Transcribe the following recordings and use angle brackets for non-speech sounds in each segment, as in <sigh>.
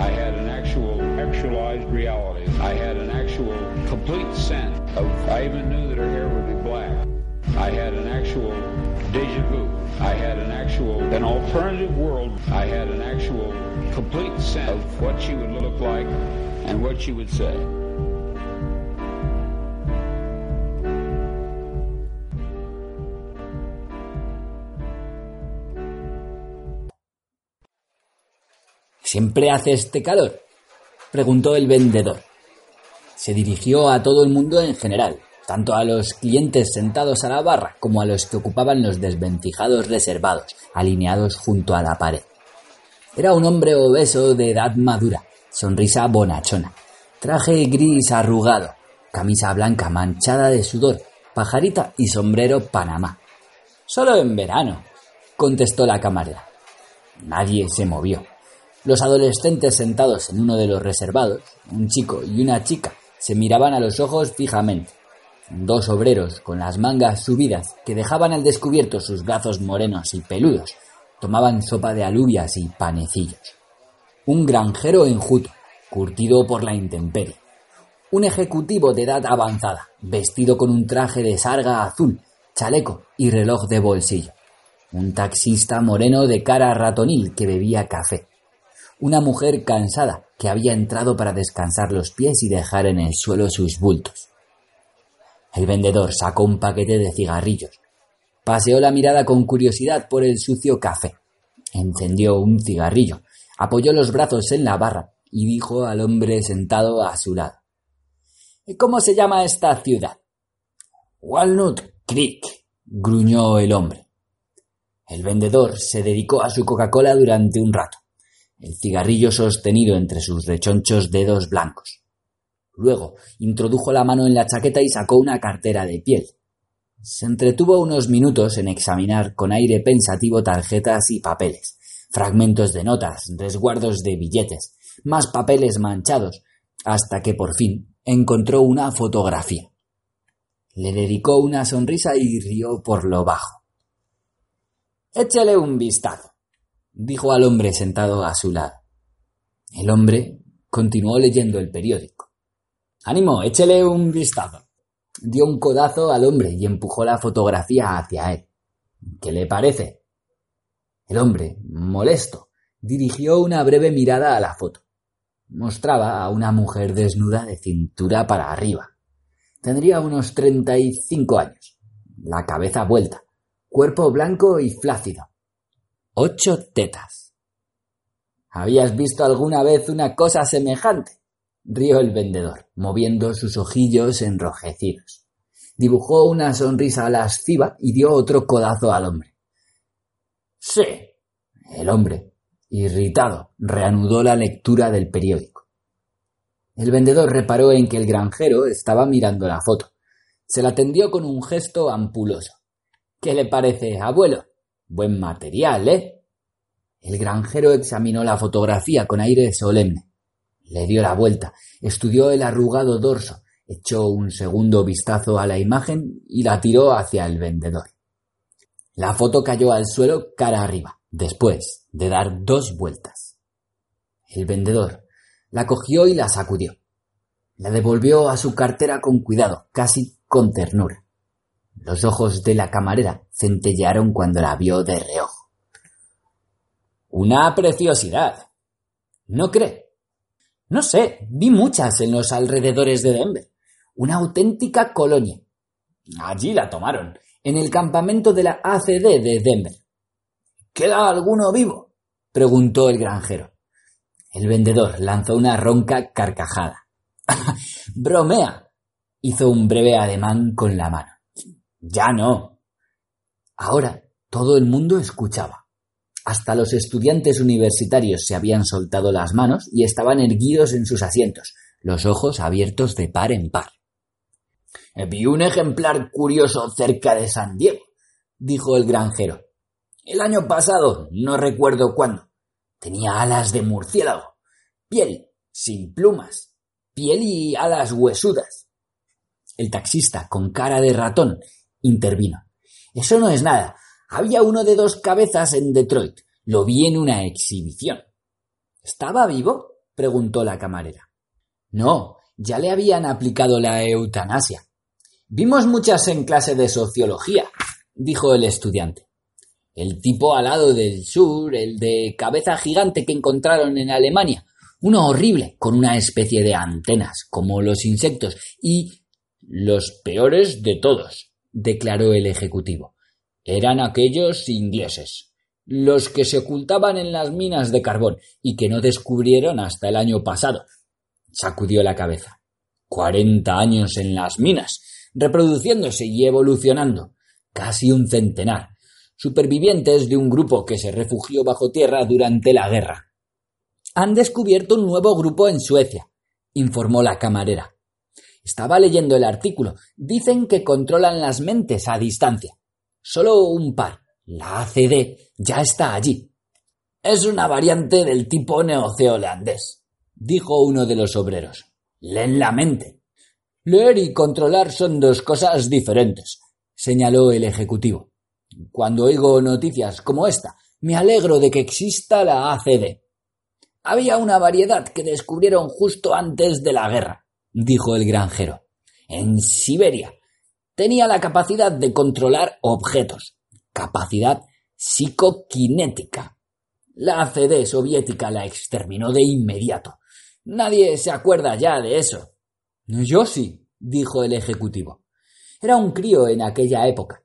I had an actual actualized reality. I had an actual complete sense of, I even knew that her hair would be black. I had an actual deja vu. I had an actual, an alternative world. I had an actual complete sense of what she would look like and what she would say. ¿Siempre hace este calor? preguntó el vendedor. Se dirigió a todo el mundo en general, tanto a los clientes sentados a la barra como a los que ocupaban los desvencijados reservados, alineados junto a la pared. Era un hombre obeso de edad madura, sonrisa bonachona, traje gris arrugado, camisa blanca manchada de sudor, pajarita y sombrero panamá. Solo en verano, contestó la camarera. Nadie se movió. Los adolescentes sentados en uno de los reservados, un chico y una chica, se miraban a los ojos fijamente. Dos obreros con las mangas subidas que dejaban al descubierto sus brazos morenos y peludos tomaban sopa de alubias y panecillos. Un granjero enjuto, curtido por la intemperie. Un ejecutivo de edad avanzada, vestido con un traje de sarga azul, chaleco y reloj de bolsillo. Un taxista moreno de cara ratonil que bebía café una mujer cansada que había entrado para descansar los pies y dejar en el suelo sus bultos. El vendedor sacó un paquete de cigarrillos. Paseó la mirada con curiosidad por el sucio café. Encendió un cigarrillo, apoyó los brazos en la barra y dijo al hombre sentado a su lado. ¿Cómo se llama esta ciudad? Walnut Creek, gruñó el hombre. El vendedor se dedicó a su Coca-Cola durante un rato el cigarrillo sostenido entre sus rechonchos dedos blancos. Luego introdujo la mano en la chaqueta y sacó una cartera de piel. Se entretuvo unos minutos en examinar con aire pensativo tarjetas y papeles, fragmentos de notas, resguardos de billetes, más papeles manchados, hasta que por fin encontró una fotografía. Le dedicó una sonrisa y rió por lo bajo. Échale un vistazo dijo al hombre sentado a su lado. El hombre continuó leyendo el periódico. Ánimo, échele un vistazo. Dio un codazo al hombre y empujó la fotografía hacia él. ¿Qué le parece? El hombre, molesto, dirigió una breve mirada a la foto. Mostraba a una mujer desnuda de cintura para arriba. Tendría unos treinta y cinco años. La cabeza vuelta, cuerpo blanco y flácido, ocho tetas. ¿Habías visto alguna vez una cosa semejante? rió el vendedor, moviendo sus ojillos enrojecidos. Dibujó una sonrisa lasciva y dio otro codazo al hombre. Sí. El hombre, irritado, reanudó la lectura del periódico. El vendedor reparó en que el granjero estaba mirando la foto. Se la tendió con un gesto ampuloso. ¿Qué le parece, abuelo? Buen material, ¿eh? El granjero examinó la fotografía con aire solemne. Le dio la vuelta, estudió el arrugado dorso, echó un segundo vistazo a la imagen y la tiró hacia el vendedor. La foto cayó al suelo cara arriba, después de dar dos vueltas. El vendedor la cogió y la sacudió. La devolvió a su cartera con cuidado, casi con ternura. Los ojos de la camarera centellearon cuando la vio de reojo. Una preciosidad. ¿No cree? No sé, vi muchas en los alrededores de Denver. Una auténtica colonia. Allí la tomaron, en el campamento de la ACD de Denver. ¿Queda alguno vivo? preguntó el granjero. El vendedor lanzó una ronca carcajada. <laughs> Bromea. hizo un breve ademán con la mano. Ya no. Ahora todo el mundo escuchaba. Hasta los estudiantes universitarios se habían soltado las manos y estaban erguidos en sus asientos, los ojos abiertos de par en par. Vi un ejemplar curioso cerca de San Diego, dijo el granjero. El año pasado, no recuerdo cuándo. Tenía alas de murciélago, piel, sin plumas, piel y alas huesudas. El taxista, con cara de ratón, intervino. Eso no es nada. Había uno de dos cabezas en Detroit. Lo vi en una exhibición. ¿Estaba vivo? preguntó la camarera. No, ya le habían aplicado la eutanasia. Vimos muchas en clase de sociología, dijo el estudiante. El tipo alado del sur, el de cabeza gigante que encontraron en Alemania, uno horrible, con una especie de antenas, como los insectos, y los peores de todos, declaró el ejecutivo. Eran aquellos ingleses, los que se ocultaban en las minas de carbón y que no descubrieron hasta el año pasado. Sacudió la cabeza. Cuarenta años en las minas, reproduciéndose y evolucionando. Casi un centenar. Supervivientes de un grupo que se refugió bajo tierra durante la guerra. Han descubierto un nuevo grupo en Suecia, informó la camarera. Estaba leyendo el artículo. Dicen que controlan las mentes a distancia. Solo un par. La ACD ya está allí. Es una variante del tipo neozeolandés, dijo uno de los obreros. Leen la mente. Leer y controlar son dos cosas diferentes, señaló el ejecutivo. Cuando oigo noticias como esta, me alegro de que exista la ACD. Había una variedad que descubrieron justo antes de la guerra, dijo el granjero. En Siberia. Tenía la capacidad de controlar objetos. Capacidad psicoquinética. La ACD soviética la exterminó de inmediato. Nadie se acuerda ya de eso. Yo sí, dijo el ejecutivo. Era un crío en aquella época.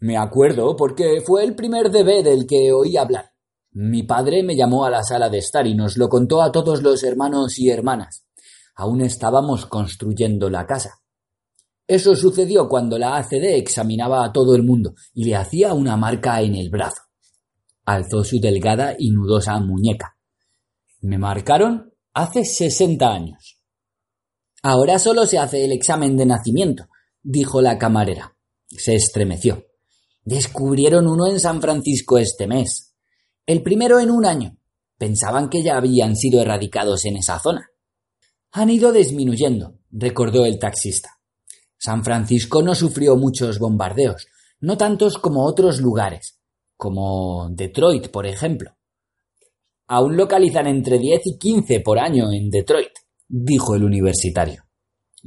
Me acuerdo porque fue el primer bebé del que oí hablar. Mi padre me llamó a la sala de estar y nos lo contó a todos los hermanos y hermanas. Aún estábamos construyendo la casa. Eso sucedió cuando la ACD examinaba a todo el mundo y le hacía una marca en el brazo. Alzó su delgada y nudosa muñeca. Me marcaron hace sesenta años. Ahora solo se hace el examen de nacimiento, dijo la camarera. Se estremeció. Descubrieron uno en San Francisco este mes. El primero en un año. Pensaban que ya habían sido erradicados en esa zona. Han ido disminuyendo, recordó el taxista. San Francisco no sufrió muchos bombardeos, no tantos como otros lugares, como Detroit, por ejemplo. Aún localizan entre 10 y 15 por año en Detroit dijo el universitario.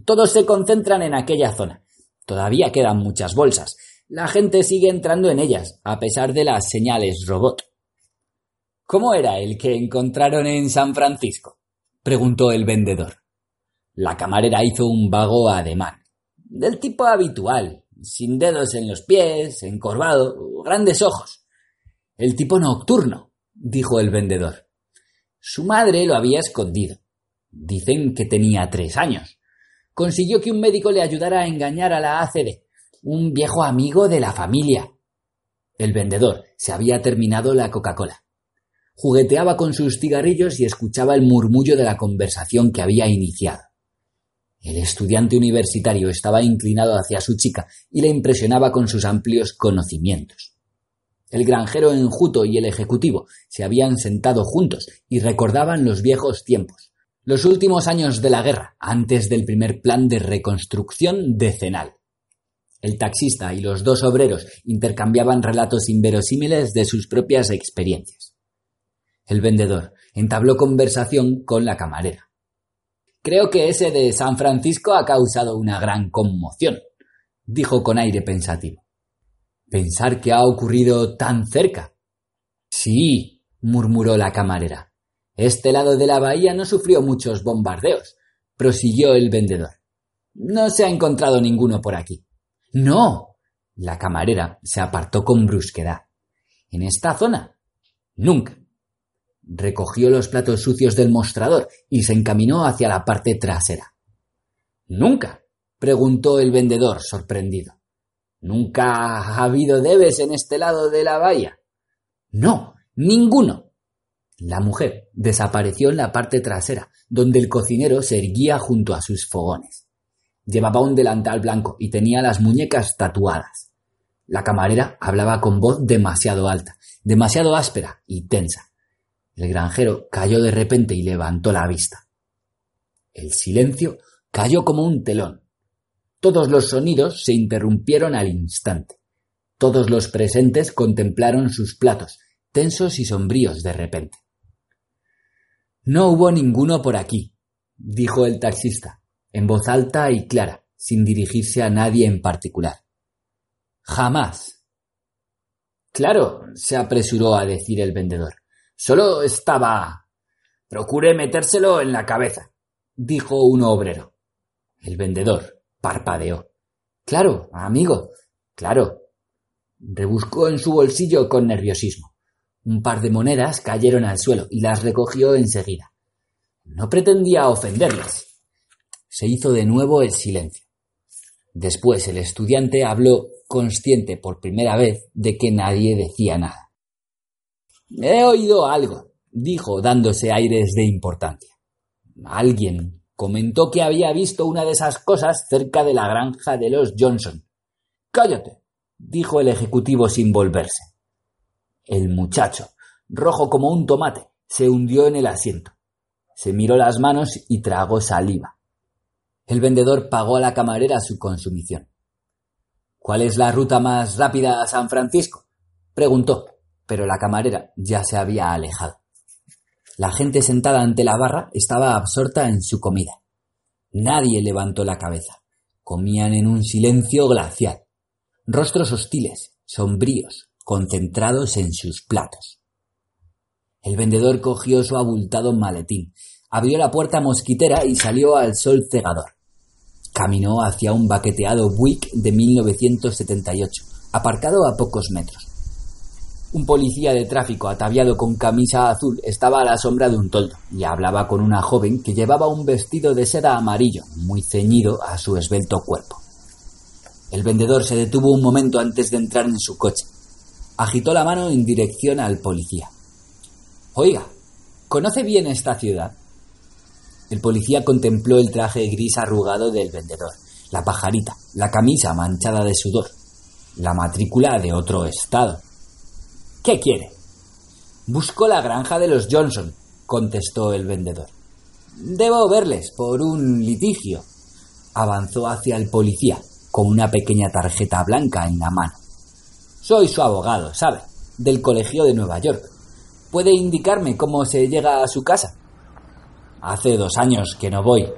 Todos se concentran en aquella zona. Todavía quedan muchas bolsas. La gente sigue entrando en ellas, a pesar de las señales robot. ¿Cómo era el que encontraron en San Francisco? Preguntó el vendedor. La camarera hizo un vago ademán, del tipo habitual, sin dedos en los pies, encorvado, grandes ojos. El tipo nocturno, dijo el vendedor. Su madre lo había escondido. Dicen que tenía tres años. Consiguió que un médico le ayudara a engañar a la ACD, un viejo amigo de la familia. El vendedor se había terminado la Coca-Cola. Jugueteaba con sus cigarrillos y escuchaba el murmullo de la conversación que había iniciado. El estudiante universitario estaba inclinado hacia su chica y le impresionaba con sus amplios conocimientos. El granjero enjuto y el ejecutivo se habían sentado juntos y recordaban los viejos tiempos, los últimos años de la guerra, antes del primer plan de reconstrucción decenal. El taxista y los dos obreros intercambiaban relatos inverosímiles de sus propias experiencias. El vendedor entabló conversación con la camarera. Creo que ese de San Francisco ha causado una gran conmoción, dijo con aire pensativo. Pensar que ha ocurrido tan cerca. Sí, murmuró la camarera. Este lado de la bahía no sufrió muchos bombardeos, prosiguió el vendedor. No se ha encontrado ninguno por aquí. No. La camarera se apartó con brusquedad. ¿En esta zona? Nunca. Recogió los platos sucios del mostrador y se encaminó hacia la parte trasera. ¿Nunca? preguntó el vendedor sorprendido. ¿Nunca ha habido debes en este lado de la bahía? No, ninguno. La mujer desapareció en la parte trasera, donde el cocinero se erguía junto a sus fogones. Llevaba un delantal blanco y tenía las muñecas tatuadas. La camarera hablaba con voz demasiado alta, demasiado áspera y tensa. El granjero cayó de repente y levantó la vista. El silencio cayó como un telón. Todos los sonidos se interrumpieron al instante. Todos los presentes contemplaron sus platos, tensos y sombríos de repente. No hubo ninguno por aquí, dijo el taxista, en voz alta y clara, sin dirigirse a nadie en particular. Jamás. Claro, se apresuró a decir el vendedor. Solo estaba. Procure metérselo en la cabeza, dijo un obrero. El vendedor parpadeó. Claro, amigo, claro. Rebuscó en su bolsillo con nerviosismo. Un par de monedas cayeron al suelo y las recogió enseguida. No pretendía ofenderles. Se hizo de nuevo el silencio. Después el estudiante habló consciente por primera vez de que nadie decía nada. He oído algo, dijo, dándose aires de importancia. Alguien comentó que había visto una de esas cosas cerca de la granja de los Johnson. Cállate, dijo el ejecutivo sin volverse. El muchacho, rojo como un tomate, se hundió en el asiento. Se miró las manos y tragó saliva. El vendedor pagó a la camarera su consumición. ¿Cuál es la ruta más rápida a San Francisco? preguntó pero la camarera ya se había alejado. La gente sentada ante la barra estaba absorta en su comida. Nadie levantó la cabeza. Comían en un silencio glacial. Rostros hostiles, sombríos, concentrados en sus platos. El vendedor cogió su abultado maletín, abrió la puerta mosquitera y salió al sol cegador. Caminó hacia un baqueteado Buick de 1978, aparcado a pocos metros. Un policía de tráfico ataviado con camisa azul estaba a la sombra de un toldo y hablaba con una joven que llevaba un vestido de seda amarillo muy ceñido a su esbelto cuerpo. El vendedor se detuvo un momento antes de entrar en su coche. Agitó la mano en dirección al policía. Oiga, ¿conoce bien esta ciudad? El policía contempló el traje gris arrugado del vendedor, la pajarita, la camisa manchada de sudor, la matrícula de otro estado ¿Qué quiere? Busco la granja de los Johnson, contestó el vendedor. Debo verles por un litigio. Avanzó hacia el policía con una pequeña tarjeta blanca en la mano. Soy su abogado, ¿sabe? Del Colegio de Nueva York. ¿Puede indicarme cómo se llega a su casa? Hace dos años que no voy,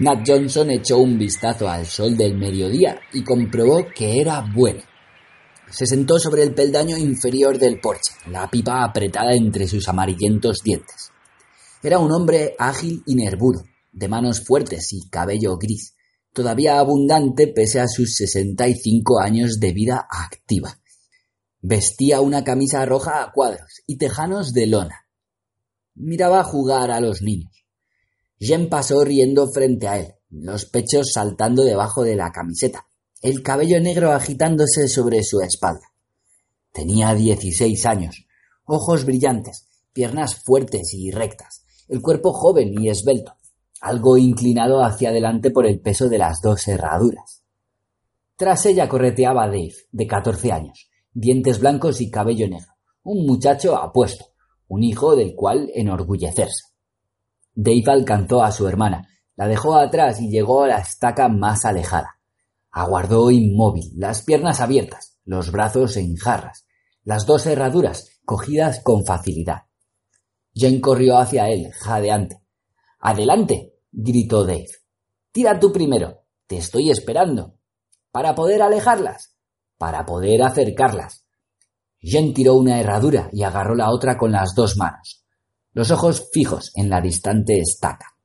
Nat Johnson echó un vistazo al sol del mediodía y comprobó que era bueno. Se sentó sobre el peldaño inferior del porche, la pipa apretada entre sus amarillentos dientes. Era un hombre ágil y nervudo, de manos fuertes y cabello gris, todavía abundante pese a sus sesenta y cinco años de vida activa. Vestía una camisa roja a cuadros y tejanos de lona. Miraba jugar a los niños. Jen pasó riendo frente a él, los pechos saltando debajo de la camiseta, el cabello negro agitándose sobre su espalda. Tenía dieciséis años, ojos brillantes, piernas fuertes y rectas, el cuerpo joven y esbelto, algo inclinado hacia adelante por el peso de las dos herraduras. Tras ella correteaba Dave, de catorce años, dientes blancos y cabello negro, un muchacho apuesto, un hijo del cual enorgullecerse. Dave alcanzó a su hermana, la dejó atrás y llegó a la estaca más alejada. Aguardó inmóvil, las piernas abiertas, los brazos en jarras, las dos herraduras cogidas con facilidad. Jane corrió hacia él, jadeante. ¡Adelante! gritó Dave. Tira tú primero. Te estoy esperando. Para poder alejarlas. Para poder acercarlas. Jen tiró una herradura y agarró la otra con las dos manos, los ojos fijos en la distante estaca.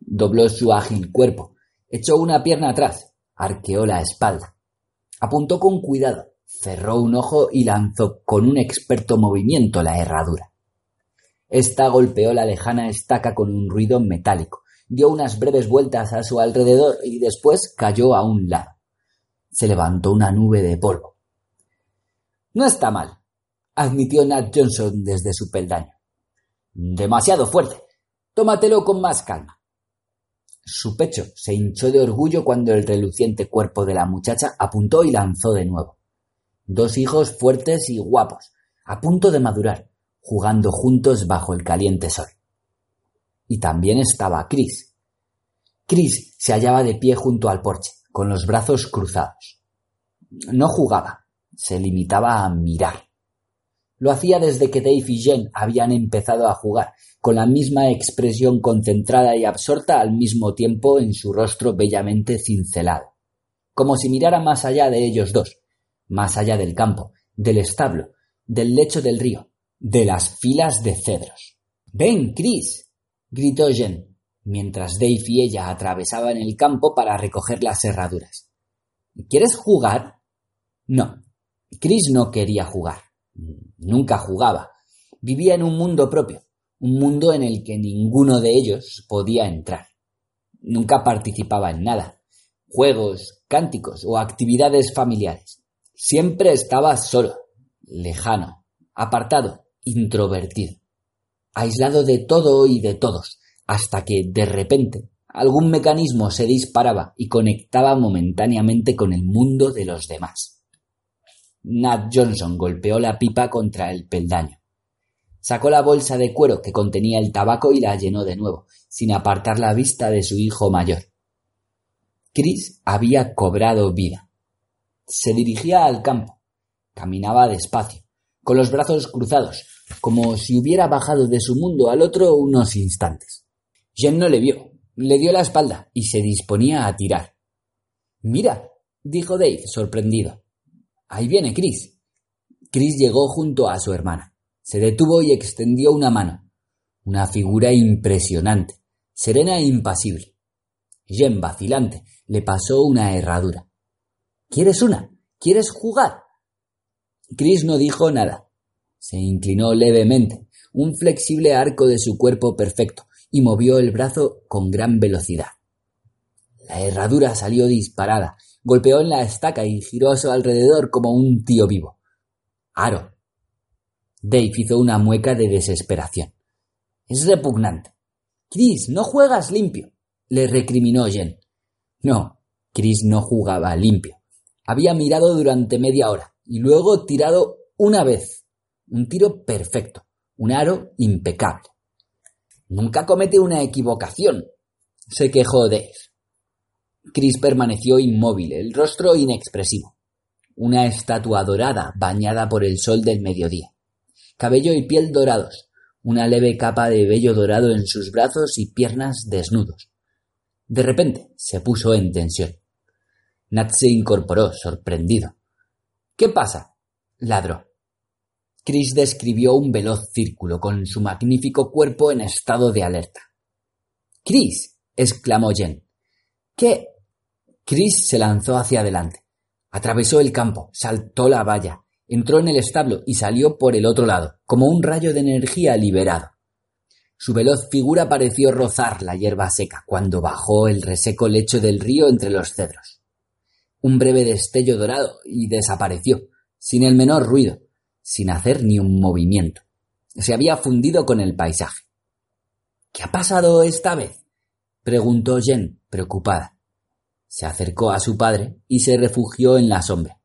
Dobló su ágil cuerpo, echó una pierna atrás, arqueó la espalda. Apuntó con cuidado, cerró un ojo y lanzó con un experto movimiento la herradura. Esta golpeó la lejana estaca con un ruido metálico, dio unas breves vueltas a su alrededor y después cayó a un lado. Se levantó una nube de polvo. No está mal, admitió Nat Johnson desde su peldaño. Demasiado fuerte. Tómatelo con más calma. Su pecho se hinchó de orgullo cuando el reluciente cuerpo de la muchacha apuntó y lanzó de nuevo. Dos hijos fuertes y guapos, a punto de madurar, jugando juntos bajo el caliente sol. Y también estaba Chris. Chris se hallaba de pie junto al porche, con los brazos cruzados. No jugaba, se limitaba a mirar. Lo hacía desde que Dave y Jen habían empezado a jugar, con la misma expresión concentrada y absorta al mismo tiempo en su rostro bellamente cincelado, como si mirara más allá de ellos dos, más allá del campo, del establo, del lecho del río, de las filas de cedros. Ven, Chris. gritó Jen, mientras Dave y ella atravesaban el campo para recoger las herraduras. ¿Quieres jugar? No, Chris no quería jugar. Nunca jugaba. Vivía en un mundo propio, un mundo en el que ninguno de ellos podía entrar. Nunca participaba en nada. Juegos, cánticos o actividades familiares. Siempre estaba solo, lejano, apartado, introvertido, aislado de todo y de todos, hasta que, de repente, algún mecanismo se disparaba y conectaba momentáneamente con el mundo de los demás. Nat Johnson golpeó la pipa contra el peldaño. Sacó la bolsa de cuero que contenía el tabaco y la llenó de nuevo, sin apartar la vista de su hijo mayor. Chris había cobrado vida. Se dirigía al campo. Caminaba despacio, con los brazos cruzados, como si hubiera bajado de su mundo al otro unos instantes. Jen no le vio, le dio la espalda y se disponía a tirar. Mira, dijo Dave, sorprendido. Ahí viene Chris. Chris llegó junto a su hermana. Se detuvo y extendió una mano. Una figura impresionante, serena e impasible. Jen, vacilante, le pasó una herradura. ¿Quieres una? ¿Quieres jugar? Chris no dijo nada. Se inclinó levemente, un flexible arco de su cuerpo perfecto, y movió el brazo con gran velocidad. La herradura salió disparada, golpeó en la estaca y giró a su alrededor como un tío vivo. Aro. Dave hizo una mueca de desesperación. Es repugnante. Chris, no juegas limpio, le recriminó Jen. No, Chris no jugaba limpio. Había mirado durante media hora y luego tirado una vez. Un tiro perfecto, un aro impecable. Nunca comete una equivocación, se quejó Dave. Chris permaneció inmóvil, el rostro inexpresivo. Una estatua dorada bañada por el sol del mediodía. Cabello y piel dorados, una leve capa de vello dorado en sus brazos y piernas desnudos. De repente se puso en tensión. Nat se incorporó, sorprendido. ¿Qué pasa? ladró. Chris describió un veloz círculo con su magnífico cuerpo en estado de alerta. Chris, exclamó Jen. ¿Qué? Chris se lanzó hacia adelante. Atravesó el campo, saltó la valla, entró en el establo y salió por el otro lado, como un rayo de energía liberado. Su veloz figura pareció rozar la hierba seca cuando bajó el reseco lecho del río entre los cedros. Un breve destello dorado y desapareció, sin el menor ruido, sin hacer ni un movimiento. Se había fundido con el paisaje. ¿Qué ha pasado esta vez? preguntó Jen, preocupada. Se acercó a su padre y se refugió en la sombra.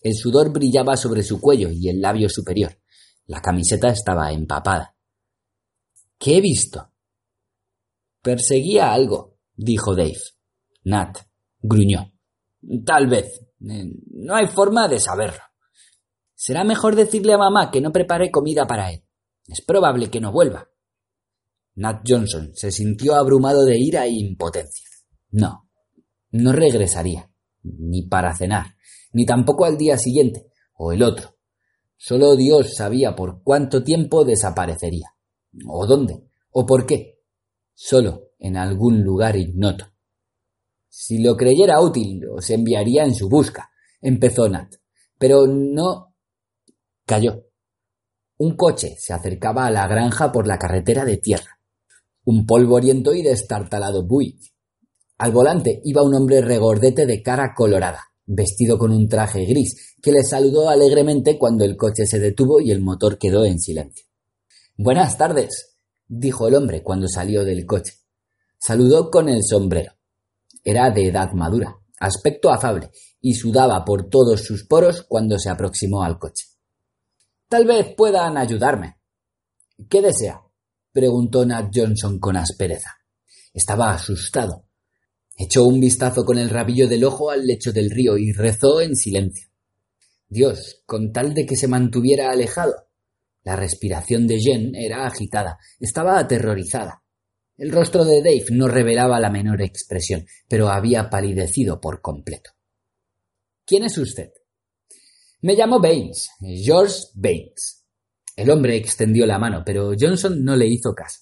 El sudor brillaba sobre su cuello y el labio superior. La camiseta estaba empapada. ¿Qué he visto? Perseguía algo, dijo Dave. Nat gruñó. Tal vez. No hay forma de saberlo. Será mejor decirle a mamá que no prepare comida para él. Es probable que no vuelva. Nat Johnson se sintió abrumado de ira e impotencia. No, no regresaría, ni para cenar, ni tampoco al día siguiente, o el otro. Solo Dios sabía por cuánto tiempo desaparecería, o dónde, o por qué. Solo en algún lugar ignoto. Si lo creyera útil, os enviaría en su busca, empezó Nat. Pero no. cayó. Un coche se acercaba a la granja por la carretera de tierra. Un polvoriento y destartalado Buick. Al volante iba un hombre regordete de cara colorada, vestido con un traje gris, que le saludó alegremente cuando el coche se detuvo y el motor quedó en silencio. Buenas tardes, dijo el hombre cuando salió del coche. Saludó con el sombrero. Era de edad madura, aspecto afable, y sudaba por todos sus poros cuando se aproximó al coche. Tal vez puedan ayudarme. ¿Qué desea? preguntó Nat Johnson con aspereza. Estaba asustado. Echó un vistazo con el rabillo del ojo al lecho del río y rezó en silencio. Dios, con tal de que se mantuviera alejado. La respiración de Jen era agitada, estaba aterrorizada. El rostro de Dave no revelaba la menor expresión, pero había palidecido por completo. ¿Quién es usted? Me llamo Baines, George Baines. El hombre extendió la mano, pero Johnson no le hizo caso.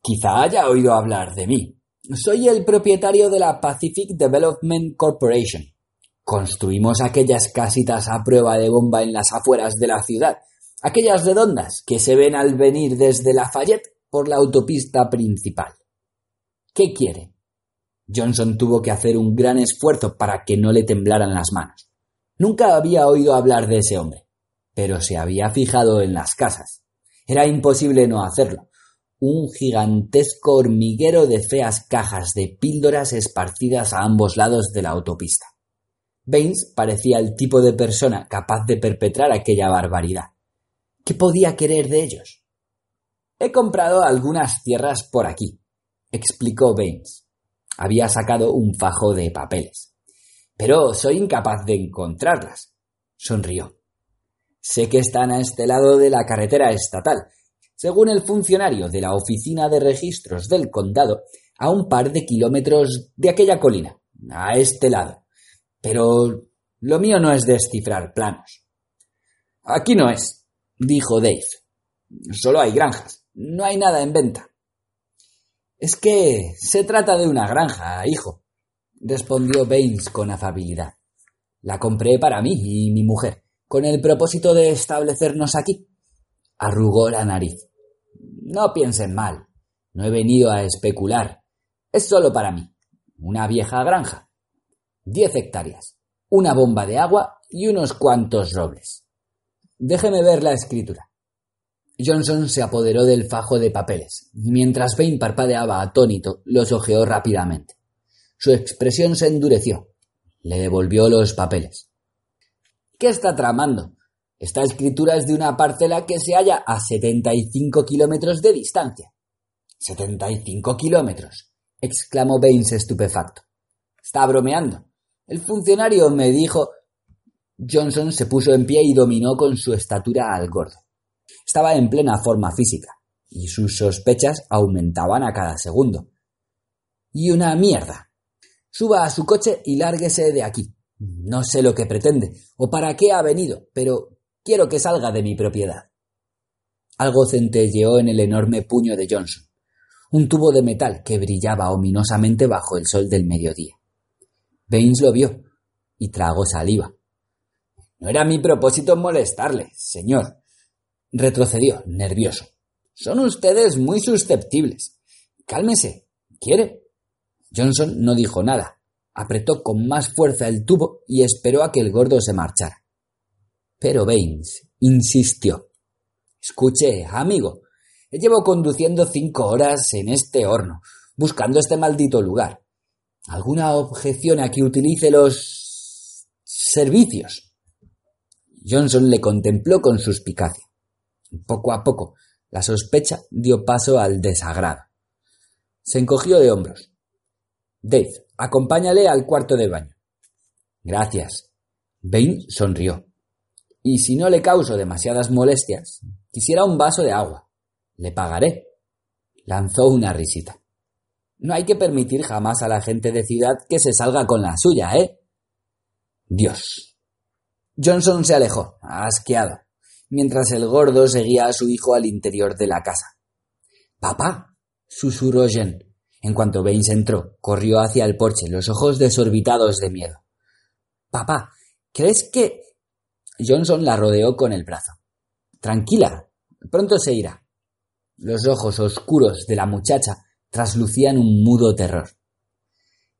Quizá haya oído hablar de mí. Soy el propietario de la Pacific Development Corporation. Construimos aquellas casitas a prueba de bomba en las afueras de la ciudad, aquellas redondas que se ven al venir desde Lafayette por la autopista principal. ¿Qué quiere? Johnson tuvo que hacer un gran esfuerzo para que no le temblaran las manos. Nunca había oído hablar de ese hombre, pero se había fijado en las casas. Era imposible no hacerlo. Un gigantesco hormiguero de feas cajas de píldoras esparcidas a ambos lados de la autopista. Baines parecía el tipo de persona capaz de perpetrar aquella barbaridad. ¿Qué podía querer de ellos? He comprado algunas tierras por aquí, explicó Baines. Había sacado un fajo de papeles. Pero soy incapaz de encontrarlas. Sonrió. Sé que están a este lado de la carretera estatal, según el funcionario de la oficina de registros del condado, a un par de kilómetros de aquella colina, a este lado. Pero lo mío no es descifrar planos. Aquí no es, dijo Dave. Solo hay granjas. No hay nada en venta. Es que se trata de una granja, hijo, respondió Baines con afabilidad. La compré para mí y mi mujer, con el propósito de establecernos aquí. Arrugó la nariz. No piensen mal. No he venido a especular. Es solo para mí. Una vieja granja. Diez hectáreas. Una bomba de agua y unos cuantos robles. Déjeme ver la escritura. Johnson se apoderó del fajo de papeles, y mientras Bain parpadeaba atónito, los hojeó rápidamente. Su expresión se endureció. Le devolvió los papeles. ¿Qué está tramando? Esta escritura es de una parcela que se halla a setenta y cinco kilómetros de distancia. ¿Setenta y cinco kilómetros? exclamó Baines estupefacto. Está bromeando. El funcionario me dijo. Johnson se puso en pie y dominó con su estatura al gordo. Estaba en plena forma física, y sus sospechas aumentaban a cada segundo. Y una mierda. Suba a su coche y lárguese de aquí. No sé lo que pretende, o para qué ha venido, pero quiero que salga de mi propiedad. Algo centelleó en el enorme puño de Johnson, un tubo de metal que brillaba ominosamente bajo el sol del mediodía. Baines lo vio y tragó saliva. No era mi propósito molestarle, señor, Retrocedió, nervioso. Son ustedes muy susceptibles. Cálmese. ¿Quiere? Johnson no dijo nada. Apretó con más fuerza el tubo y esperó a que el gordo se marchara. Pero Baines insistió. Escuche, amigo. Llevo conduciendo cinco horas en este horno, buscando este maldito lugar. ¿Alguna objeción a que utilice los servicios? Johnson le contempló con suspicacia. Poco a poco, la sospecha dio paso al desagrado. Se encogió de hombros. Dave, acompáñale al cuarto de baño. Gracias. Bain sonrió. Y si no le causo demasiadas molestias, quisiera un vaso de agua. Le pagaré. Lanzó una risita. No hay que permitir jamás a la gente de ciudad que se salga con la suya, ¿eh? Dios. Johnson se alejó, asqueado, mientras el gordo seguía a su hijo al interior de la casa. Papá, susurró Jen. En cuanto Baines entró, corrió hacia el porche, los ojos desorbitados de miedo. Papá, ¿crees que... Johnson la rodeó con el brazo. Tranquila, pronto se irá. Los ojos oscuros de la muchacha traslucían un mudo terror.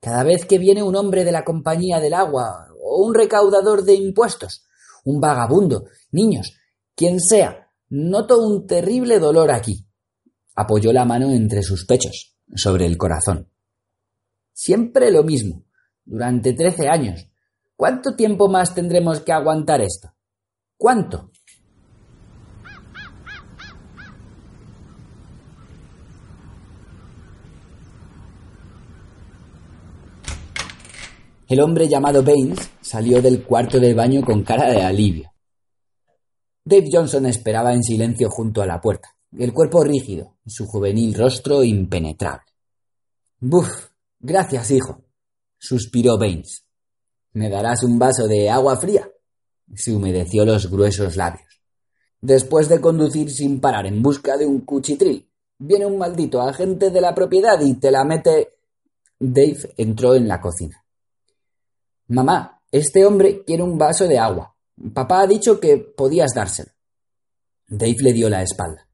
Cada vez que viene un hombre de la compañía del agua o un recaudador de impuestos, un vagabundo, niños, quien sea, noto un terrible dolor aquí. Apoyó la mano entre sus pechos, sobre el corazón. Siempre lo mismo, durante trece años. ¿Cuánto tiempo más tendremos que aguantar esto? ¿Cuánto? El hombre llamado Baines salió del cuarto de baño con cara de alivio. Dave Johnson esperaba en silencio junto a la puerta, el cuerpo rígido, su juvenil rostro impenetrable. Buf, gracias, hijo, suspiró Baines. ¿Me darás un vaso de agua fría? Se humedeció los gruesos labios. Después de conducir sin parar en busca de un cuchitril, viene un maldito agente de la propiedad y te la mete. Dave entró en la cocina. Mamá, este hombre quiere un vaso de agua. Papá ha dicho que podías dárselo. Dave le dio la espalda.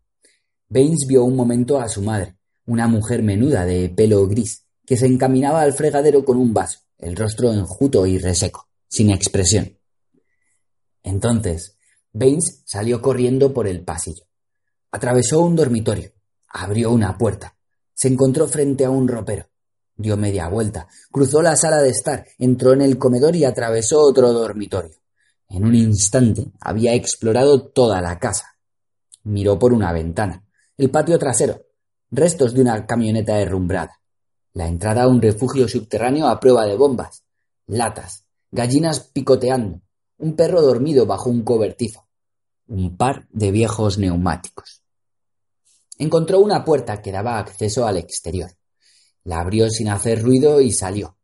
Baines vio un momento a su madre, una mujer menuda de pelo gris, que se encaminaba al fregadero con un vaso, el rostro enjuto y reseco, sin expresión. Entonces, Baines salió corriendo por el pasillo. Atravesó un dormitorio, abrió una puerta, se encontró frente a un ropero. Dio media vuelta, cruzó la sala de estar, entró en el comedor y atravesó otro dormitorio. En un instante había explorado toda la casa. Miró por una ventana, el patio trasero, restos de una camioneta derrumbrada, la entrada a un refugio subterráneo a prueba de bombas, latas, gallinas picoteando, un perro dormido bajo un cobertizo, un par de viejos neumáticos. Encontró una puerta que daba acceso al exterior. La abrió sin hacer ruido y salió.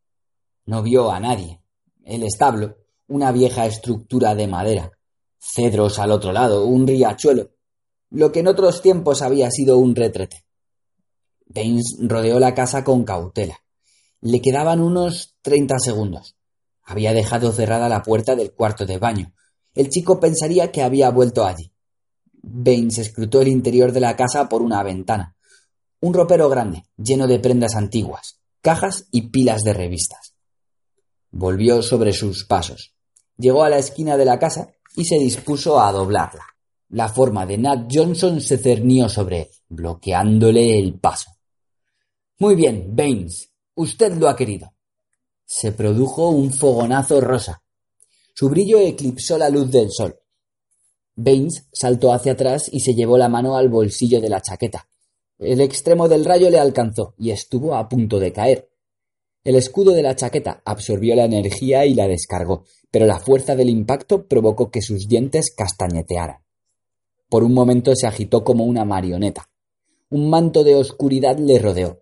No vio a nadie. El establo, una vieja estructura de madera, cedros al otro lado, un riachuelo, lo que en otros tiempos había sido un retrete. Baines rodeó la casa con cautela. Le quedaban unos treinta segundos. Había dejado cerrada la puerta del cuarto de baño. El chico pensaría que había vuelto allí. Baines escrutó el interior de la casa por una ventana. Un ropero grande, lleno de prendas antiguas, cajas y pilas de revistas. Volvió sobre sus pasos. Llegó a la esquina de la casa y se dispuso a doblarla. La forma de Nat Johnson se cernió sobre él, bloqueándole el paso. Muy bien, Baines, usted lo ha querido. Se produjo un fogonazo rosa. Su brillo eclipsó la luz del sol. Baines saltó hacia atrás y se llevó la mano al bolsillo de la chaqueta, el extremo del rayo le alcanzó y estuvo a punto de caer. El escudo de la chaqueta absorbió la energía y la descargó, pero la fuerza del impacto provocó que sus dientes castañetearan. Por un momento se agitó como una marioneta. Un manto de oscuridad le rodeó.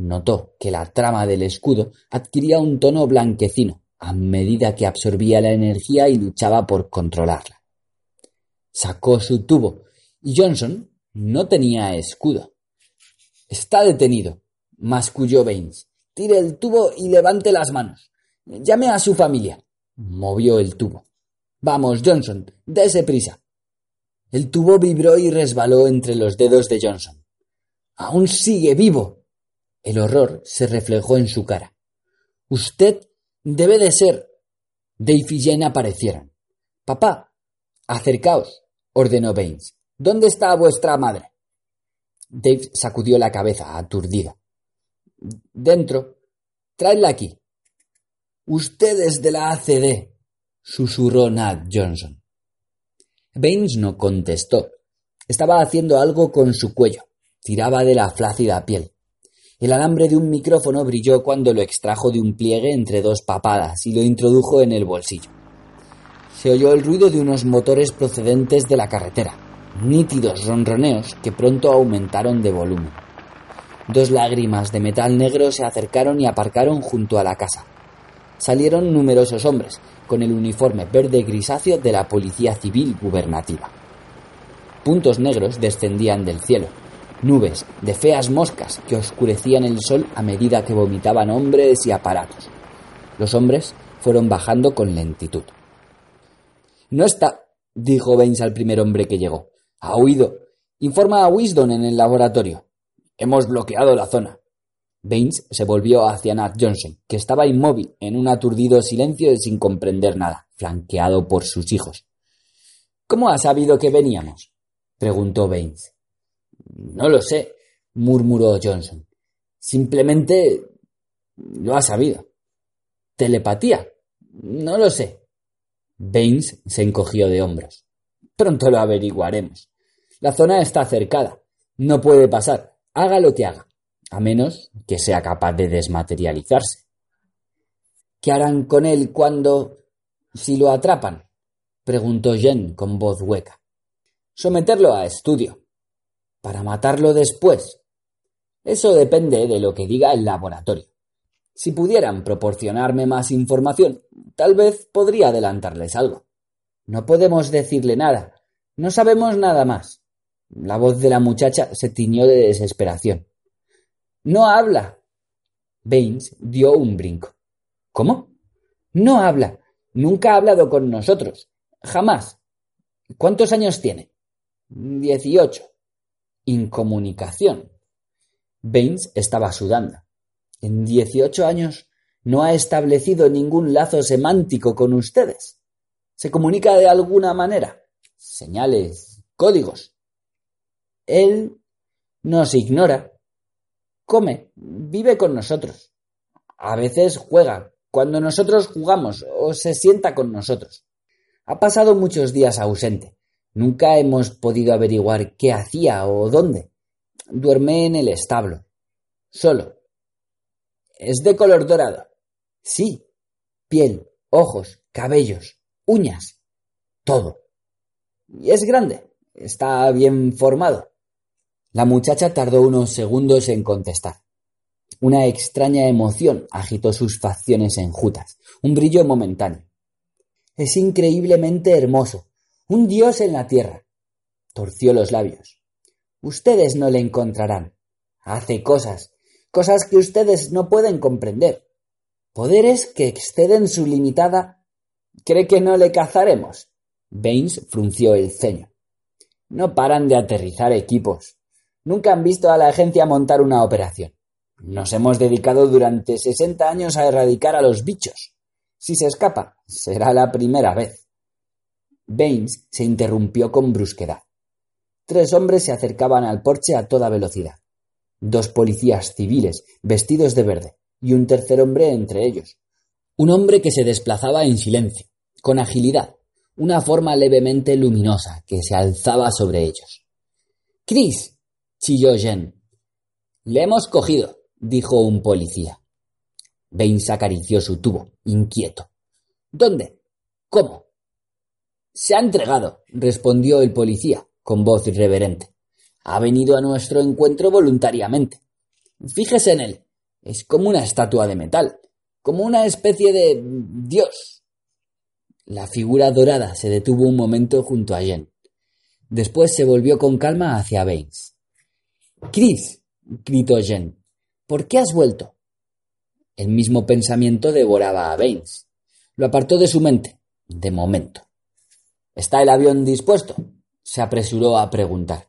Notó que la trama del escudo adquiría un tono blanquecino a medida que absorbía la energía y luchaba por controlarla. Sacó su tubo y Johnson no tenía escudo. Está detenido, masculló Baines. Tire el tubo y levante las manos. Llame a su familia. Movió el tubo. Vamos, Johnson, dése prisa. El tubo vibró y resbaló entre los dedos de Johnson. Aún sigue vivo. El horror se reflejó en su cara. Usted debe de ser. Dave y Jane aparecieron. Papá, acercaos, ordenó Baines. ¿Dónde está vuestra madre? Dave sacudió la cabeza, aturdida. Dentro. Traedla aquí. Usted es de la ACD, susurró Nat Johnson. Baines no contestó. Estaba haciendo algo con su cuello. Tiraba de la flácida piel. El alambre de un micrófono brilló cuando lo extrajo de un pliegue entre dos papadas y lo introdujo en el bolsillo. Se oyó el ruido de unos motores procedentes de la carretera nítidos ronroneos que pronto aumentaron de volumen. Dos lágrimas de metal negro se acercaron y aparcaron junto a la casa. Salieron numerosos hombres, con el uniforme verde grisáceo de la Policía Civil Gubernativa. Puntos negros descendían del cielo, nubes de feas moscas que oscurecían el sol a medida que vomitaban hombres y aparatos. Los hombres fueron bajando con lentitud. No está, dijo Baines al primer hombre que llegó. Ha huido. Informa a Wisdom en el laboratorio. Hemos bloqueado la zona. Baines se volvió hacia Nat Johnson, que estaba inmóvil en un aturdido silencio sin comprender nada, flanqueado por sus hijos. ¿Cómo ha sabido que veníamos? preguntó Baines. No lo sé, murmuró Johnson. Simplemente lo ha sabido. ¿Telepatía? No lo sé. Baines se encogió de hombros. Pronto lo averiguaremos. La zona está cercada. No puede pasar, haga lo que haga, a menos que sea capaz de desmaterializarse. ¿Qué harán con él cuando... si lo atrapan? preguntó Jen con voz hueca. Someterlo a estudio. ¿Para matarlo después? Eso depende de lo que diga el laboratorio. Si pudieran proporcionarme más información, tal vez podría adelantarles algo. No podemos decirle nada. No sabemos nada más. La voz de la muchacha se tiñó de desesperación. No habla. Baines dio un brinco. ¿Cómo? No habla. Nunca ha hablado con nosotros. Jamás. ¿Cuántos años tiene? Dieciocho. Incomunicación. Baines estaba sudando. En dieciocho años no ha establecido ningún lazo semántico con ustedes. ¿Se comunica de alguna manera? Señales, códigos. Él nos ignora. Come, vive con nosotros. A veces juega, cuando nosotros jugamos, o se sienta con nosotros. Ha pasado muchos días ausente. Nunca hemos podido averiguar qué hacía o dónde. Duerme en el establo. Solo. Es de color dorado. Sí. Piel, ojos, cabellos, uñas. Todo. Y es grande. Está bien formado. La muchacha tardó unos segundos en contestar. Una extraña emoción agitó sus facciones enjutas, un brillo momentáneo. Es increíblemente hermoso, un dios en la tierra. Torció los labios. Ustedes no le encontrarán. Hace cosas, cosas que ustedes no pueden comprender. Poderes que exceden su limitada. ¿Cree que no le cazaremos? Baines frunció el ceño. No paran de aterrizar equipos. Nunca han visto a la agencia montar una operación. Nos hemos dedicado durante sesenta años a erradicar a los bichos. Si se escapa, será la primera vez. Baines se interrumpió con brusquedad. Tres hombres se acercaban al porche a toda velocidad. Dos policías civiles, vestidos de verde, y un tercer hombre entre ellos. Un hombre que se desplazaba en silencio, con agilidad, una forma levemente luminosa que se alzaba sobre ellos. Chris, chilló Jen. Le hemos cogido, dijo un policía. Baines acarició su tubo, inquieto. ¿Dónde? ¿Cómo? Se ha entregado, respondió el policía, con voz irreverente. Ha venido a nuestro encuentro voluntariamente. Fíjese en él. Es como una estatua de metal, como una especie de dios. La figura dorada se detuvo un momento junto a Jen. Después se volvió con calma hacia Baines. Chris, gritó Jen, ¿por qué has vuelto? El mismo pensamiento devoraba a Baines. Lo apartó de su mente, de momento. ¿Está el avión dispuesto? se apresuró a preguntar.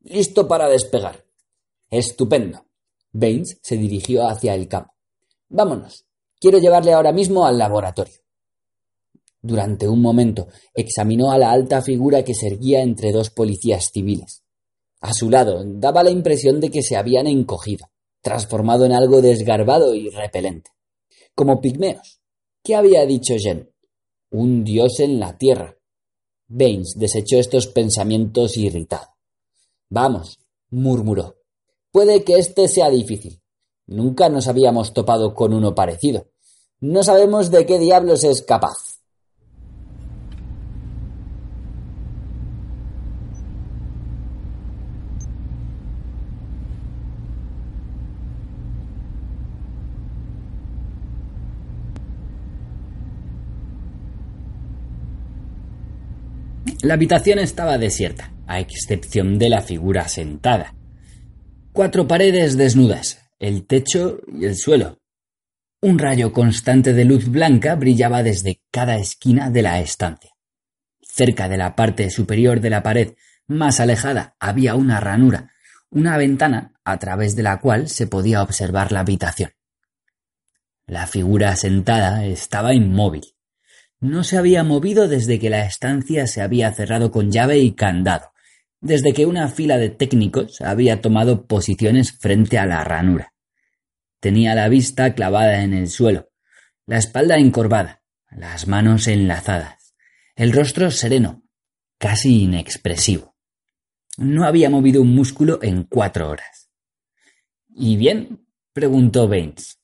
Listo para despegar. Estupendo. Baines se dirigió hacia el campo. Vámonos. Quiero llevarle ahora mismo al laboratorio. Durante un momento examinó a la alta figura que se erguía entre dos policías civiles. A su lado daba la impresión de que se habían encogido, transformado en algo desgarbado y repelente. Como pigmeos. ¿Qué había dicho Jen? Un dios en la tierra. Baines desechó estos pensamientos irritado. Vamos, murmuró. Puede que este sea difícil. Nunca nos habíamos topado con uno parecido. No sabemos de qué diablos es capaz. La habitación estaba desierta, a excepción de la figura sentada. Cuatro paredes desnudas, el techo y el suelo. Un rayo constante de luz blanca brillaba desde cada esquina de la estancia. Cerca de la parte superior de la pared más alejada había una ranura, una ventana a través de la cual se podía observar la habitación. La figura sentada estaba inmóvil. No se había movido desde que la estancia se había cerrado con llave y candado, desde que una fila de técnicos había tomado posiciones frente a la ranura. Tenía la vista clavada en el suelo, la espalda encorvada, las manos enlazadas, el rostro sereno, casi inexpresivo. No había movido un músculo en cuatro horas. ¿Y bien? preguntó Baines.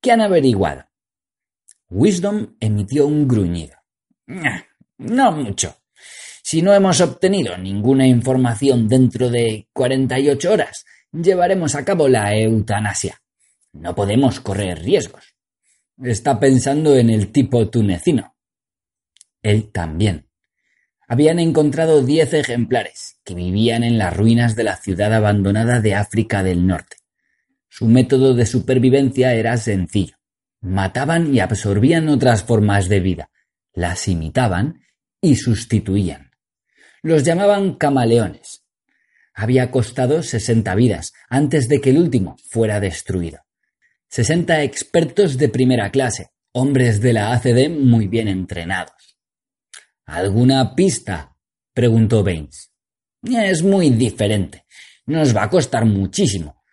¿Qué han averiguado? Wisdom emitió un gruñido. No mucho. Si no hemos obtenido ninguna información dentro de cuarenta y ocho horas, llevaremos a cabo la eutanasia. No podemos correr riesgos. Está pensando en el tipo tunecino. Él también. Habían encontrado diez ejemplares que vivían en las ruinas de la ciudad abandonada de África del Norte. Su método de supervivencia era sencillo. Mataban y absorbían otras formas de vida, las imitaban y sustituían. Los llamaban camaleones. Había costado sesenta vidas antes de que el último fuera destruido. Sesenta expertos de primera clase, hombres de la ACD muy bien entrenados. ¿Alguna pista? preguntó Baines. Es muy diferente. Nos va a costar muchísimo.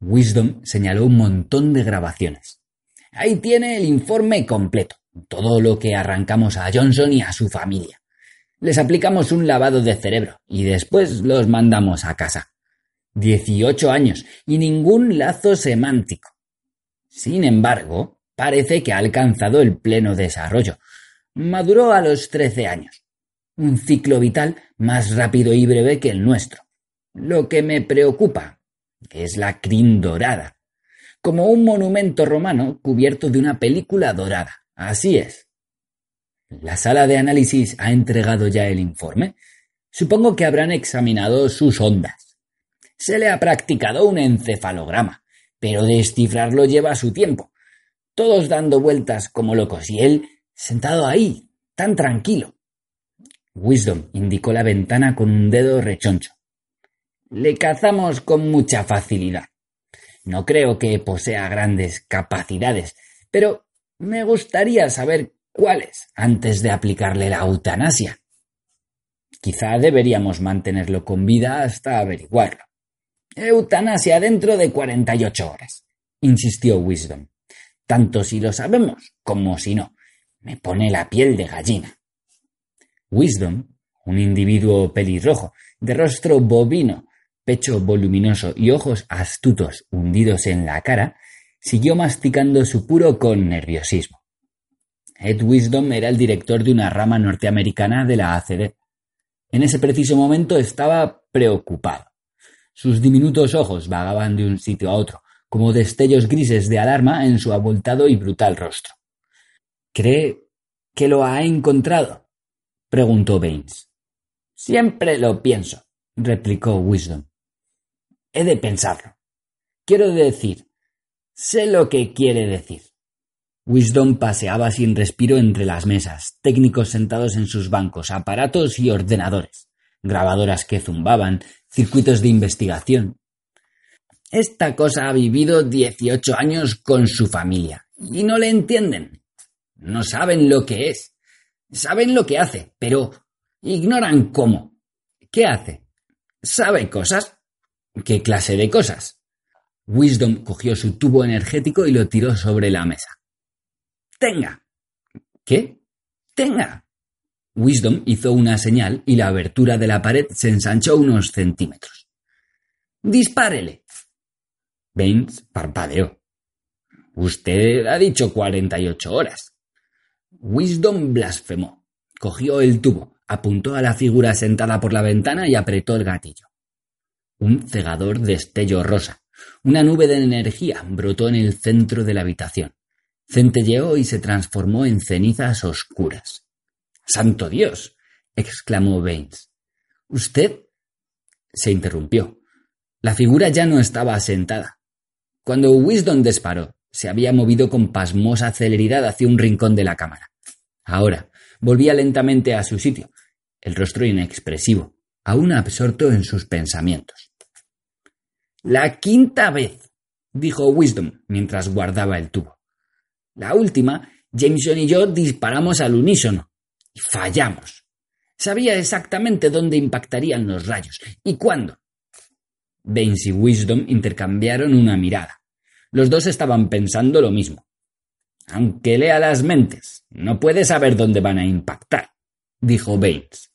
Wisdom señaló un montón de grabaciones. Ahí tiene el informe completo, todo lo que arrancamos a Johnson y a su familia. Les aplicamos un lavado de cerebro y después los mandamos a casa. Dieciocho años y ningún lazo semántico. Sin embargo, parece que ha alcanzado el pleno desarrollo. Maduró a los trece años. Un ciclo vital más rápido y breve que el nuestro. Lo que me preocupa es la crin dorada, como un monumento romano cubierto de una película dorada. Así es. La sala de análisis ha entregado ya el informe. Supongo que habrán examinado sus ondas. Se le ha practicado un encefalograma, pero descifrarlo lleva su tiempo. Todos dando vueltas como locos y él sentado ahí, tan tranquilo. Wisdom indicó la ventana con un dedo rechoncho. Le cazamos con mucha facilidad. No creo que posea grandes capacidades, pero me gustaría saber cuáles antes de aplicarle la eutanasia. Quizá deberíamos mantenerlo con vida hasta averiguarlo. Eutanasia dentro de cuarenta y ocho horas, insistió Wisdom. Tanto si lo sabemos como si no. Me pone la piel de gallina. Wisdom, un individuo pelirrojo, de rostro bovino, pecho voluminoso y ojos astutos hundidos en la cara, siguió masticando su puro con nerviosismo. Ed Wisdom era el director de una rama norteamericana de la ACD. En ese preciso momento estaba preocupado. Sus diminutos ojos vagaban de un sitio a otro, como destellos grises de alarma en su abultado y brutal rostro. ¿Cree que lo ha encontrado? preguntó Baines. Siempre lo pienso, replicó Wisdom. He de pensarlo. Quiero decir, sé lo que quiere decir. Wisdom paseaba sin respiro entre las mesas, técnicos sentados en sus bancos, aparatos y ordenadores, grabadoras que zumbaban, circuitos de investigación. Esta cosa ha vivido dieciocho años con su familia y no le entienden. No saben lo que es. Saben lo que hace, pero ignoran cómo. ¿Qué hace? ¿Sabe cosas? ¿Qué clase de cosas? Wisdom cogió su tubo energético y lo tiró sobre la mesa. Tenga. ¿Qué? Tenga. Wisdom hizo una señal y la abertura de la pared se ensanchó unos centímetros. Dispárele. Baines parpadeó. Usted ha dicho cuarenta y ocho horas. Wisdom blasfemó. Cogió el tubo, apuntó a la figura sentada por la ventana y apretó el gatillo. Un cegador destello rosa. Una nube de energía brotó en el centro de la habitación. Centelleó y se transformó en cenizas oscuras. ¡Santo Dios! exclamó Baines. ¿Usted? se interrumpió. La figura ya no estaba sentada. Cuando Wisdom disparó, se había movido con pasmosa celeridad hacia un rincón de la cámara. Ahora volvía lentamente a su sitio, el rostro inexpresivo, aún absorto en sus pensamientos. La quinta vez, dijo Wisdom mientras guardaba el tubo. La última, Jameson y yo disparamos al unísono y fallamos. Sabía exactamente dónde impactarían los rayos y cuándo. Baines y Wisdom intercambiaron una mirada. Los dos estaban pensando lo mismo. Aunque lea las mentes, no puede saber dónde van a impactar, dijo Baines.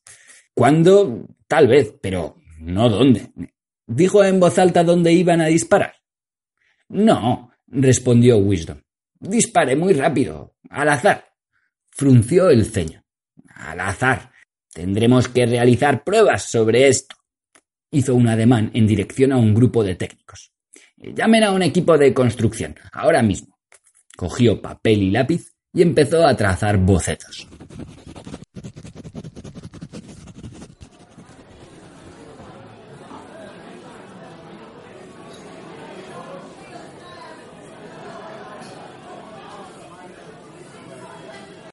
¿Cuándo? Tal vez, pero no dónde. ¿Dijo en voz alta dónde iban a disparar? No, respondió Wisdom. Dispare muy rápido, al azar. Frunció el ceño. Al azar. Tendremos que realizar pruebas sobre esto. Hizo un ademán en dirección a un grupo de técnicos. Llamen a un equipo de construcción, ahora mismo. Cogió papel y lápiz y empezó a trazar bocetos.